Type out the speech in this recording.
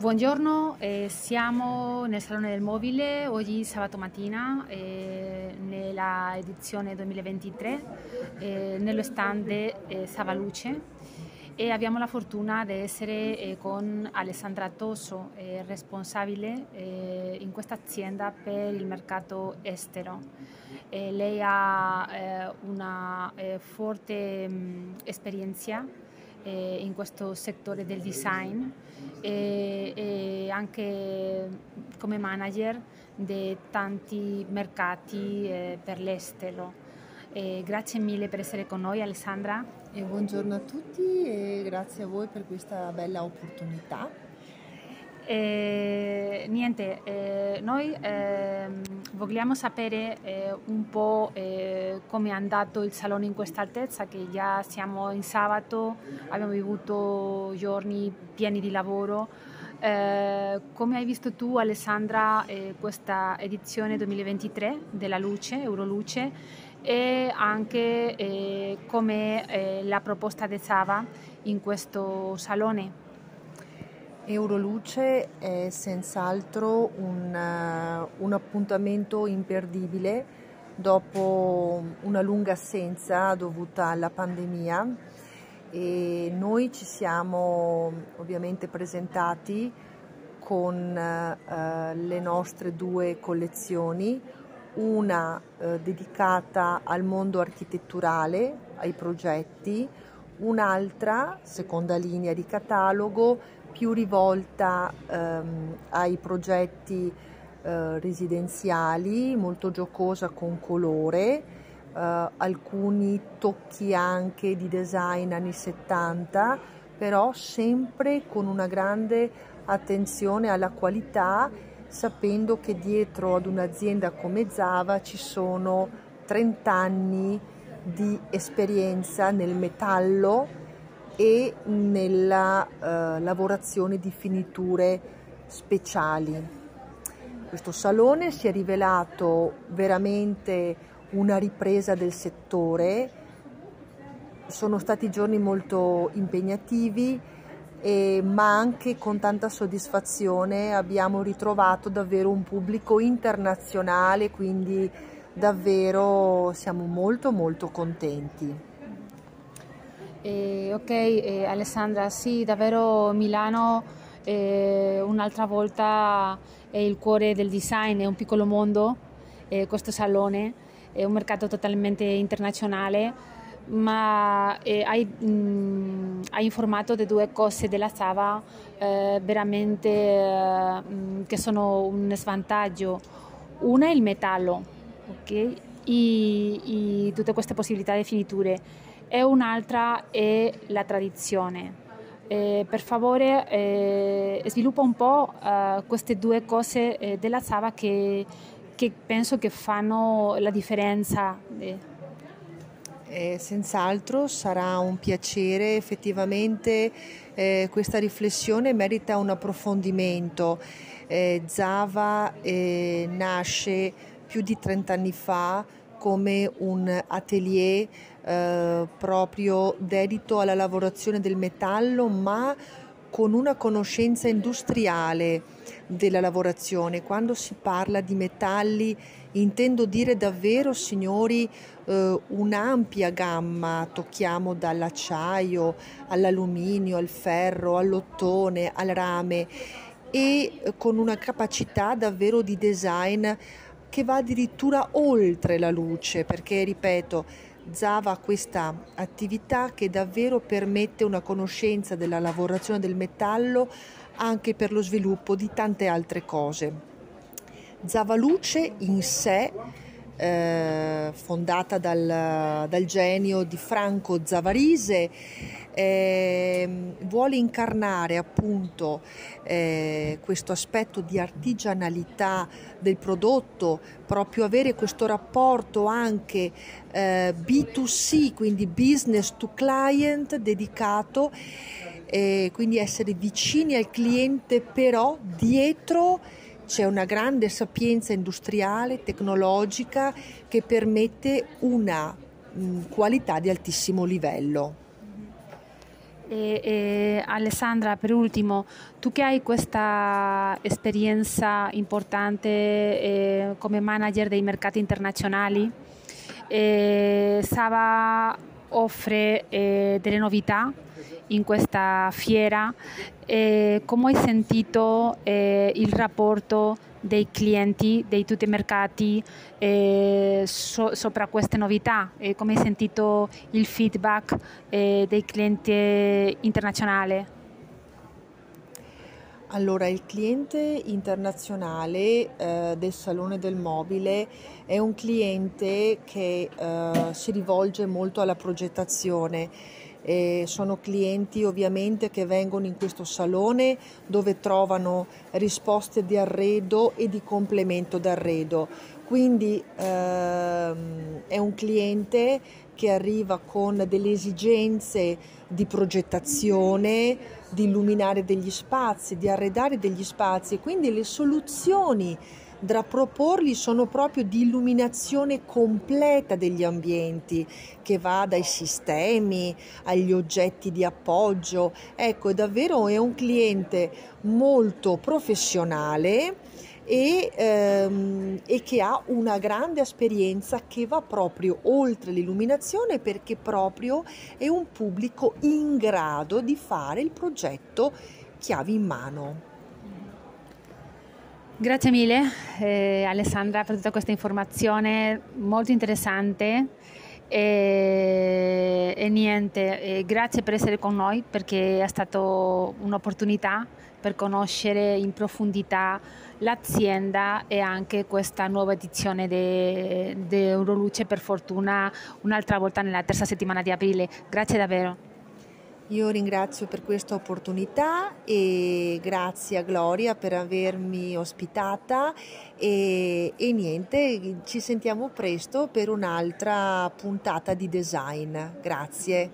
Buongiorno, eh, siamo nel Salone del Mobile oggi sabato mattina eh, nella edizione 2023 eh, nello stand eh, Savaluce e abbiamo la fortuna di essere eh, con Alessandra Tosso, eh, responsabile in questa azienda per il mercato estero. lei ha una forte mh, esperienza eh, in questo settore del design e, e anche come manager di tanti mercati eh, per l'estero. Eh, grazie mille per essere con noi Alessandra. E buongiorno a tutti e grazie a voi per questa bella opportunità. Eh, niente, eh, noi eh, vogliamo sapere eh, un po' eh, come è andato il salone in questa altezza, che già siamo in sabato, abbiamo avuto giorni pieni di lavoro. Eh, come hai visto tu Alessandra questa edizione 2023 della Luce, Euroluce e anche come la proposta di Sava in questo salone? Euroluce è senz'altro un, un, appuntamento imperdibile dopo una lunga assenza dovuta alla pandemia. E noi ci siamo ovviamente presentati con uh, le nostre due collezioni, una uh, dedicata al mondo architetturale, ai progetti, un'altra, seconda linea di catalogo, più rivolta ehm, ai progetti eh, residenziali, molto giocosa con colore, eh, alcuni tocchi anche di design anni 70, però sempre con una grande attenzione alla qualità, sapendo che dietro ad un'azienda come Zava ci sono 30 anni di esperienza nel metallo e nella eh, lavorazione di finiture speciali. Questo salone si è rivelato veramente una ripresa del settore, sono stati giorni molto impegnativi, e, ma anche con tanta soddisfazione abbiamo ritrovato davvero un pubblico internazionale, quindi davvero siamo molto molto contenti. Eh, ok, eh, Alessandra, sì, davvero Milano eh, un'altra volta è il cuore del design, è un piccolo mondo, eh, questo salone, è un mercato totalmente internazionale, ma eh, hai, mh, mm, hai, informato di due cose della Sava eh, veramente mh, che sono un svantaggio. Una è il metallo, ok? E, e tutte queste possibilità di finiture e un'altra è la tradizione. Eh, per favore eh, sviluppa un po' eh, queste due cose eh, della Sava che, che, penso che fanno la differenza. Eh, senz'altro sarà un piacere, effettivamente eh, questa riflessione merita un approfondimento. Zava nasce più di 30 anni fa come un atelier eh, proprio dedito alla lavorazione del metallo, ma con una conoscenza industriale della lavorazione. Quando si parla di metalli intendo dire davvero, signori, eh, un'ampia gamma, tocchiamo dall'acciaio all'alluminio, al ferro, all'ottone, al rame e con una capacità davvero di design che va addirittura oltre la luce, perché ripeto, Zava ha questa attività che davvero permette una conoscenza della lavorazione del metallo anche per lo sviluppo di tante altre cose. Zava Luce in sé eh, fondata dal, dal, genio di Franco Zavarise, eh, vuole incarnare appunto eh, questo aspetto di artigianalità del prodotto, proprio avere questo rapporto anche eh, B2C, quindi business to client dedicato, quindi essere vicini al cliente però dietro c'è una grande sapienza industriale, tecnologica che permette una mh, qualità di altissimo livello. E, e, Alessandra, per ultimo, tu che hai questa esperienza importante eh, come manager dei mercati internazionali, eh, Sava offre eh, delle novità in questa fiera. come hai sentito eh, il rapporto dei clienti di tutti i mercati eh, so, sopra queste novità e come hai sentito il feedback eh, dei clienti internazionali? Allora, il cliente internazionale eh, del Salone del Mobile è un cliente che eh, si rivolge molto alla progettazione eh, sono clienti ovviamente che vengono in questo salone dove trovano risposte di arredo e di complemento d'arredo. Quindi ehm, è un cliente che arriva con delle esigenze di progettazione, di illuminare degli spazi, di arredare degli spazi quindi le soluzioni da proporgli sono proprio di illuminazione completa degli ambienti, che va dai sistemi agli oggetti di appoggio. Ecco, davvero è un cliente molto professionale. E, ehm, e, che ha una grande esperienza che va proprio oltre l'illuminazione perché proprio è un pubblico in grado di fare il progetto chiavi in mano. Grazie mille eh, Alessandra per tutta questa informazione molto interessante e, e niente, e grazie per essere con noi perché è stata un'opportunità per conoscere in profondità l'azienda e anche questa nuova edizione di Euroluce per fortuna un'altra volta nella terza settimana di aprile. Grazie davvero. Io ringrazio per questa opportunità e grazie a Gloria per avermi ospitata e, e, niente, ci sentiamo presto per un'altra puntata di design. Grazie.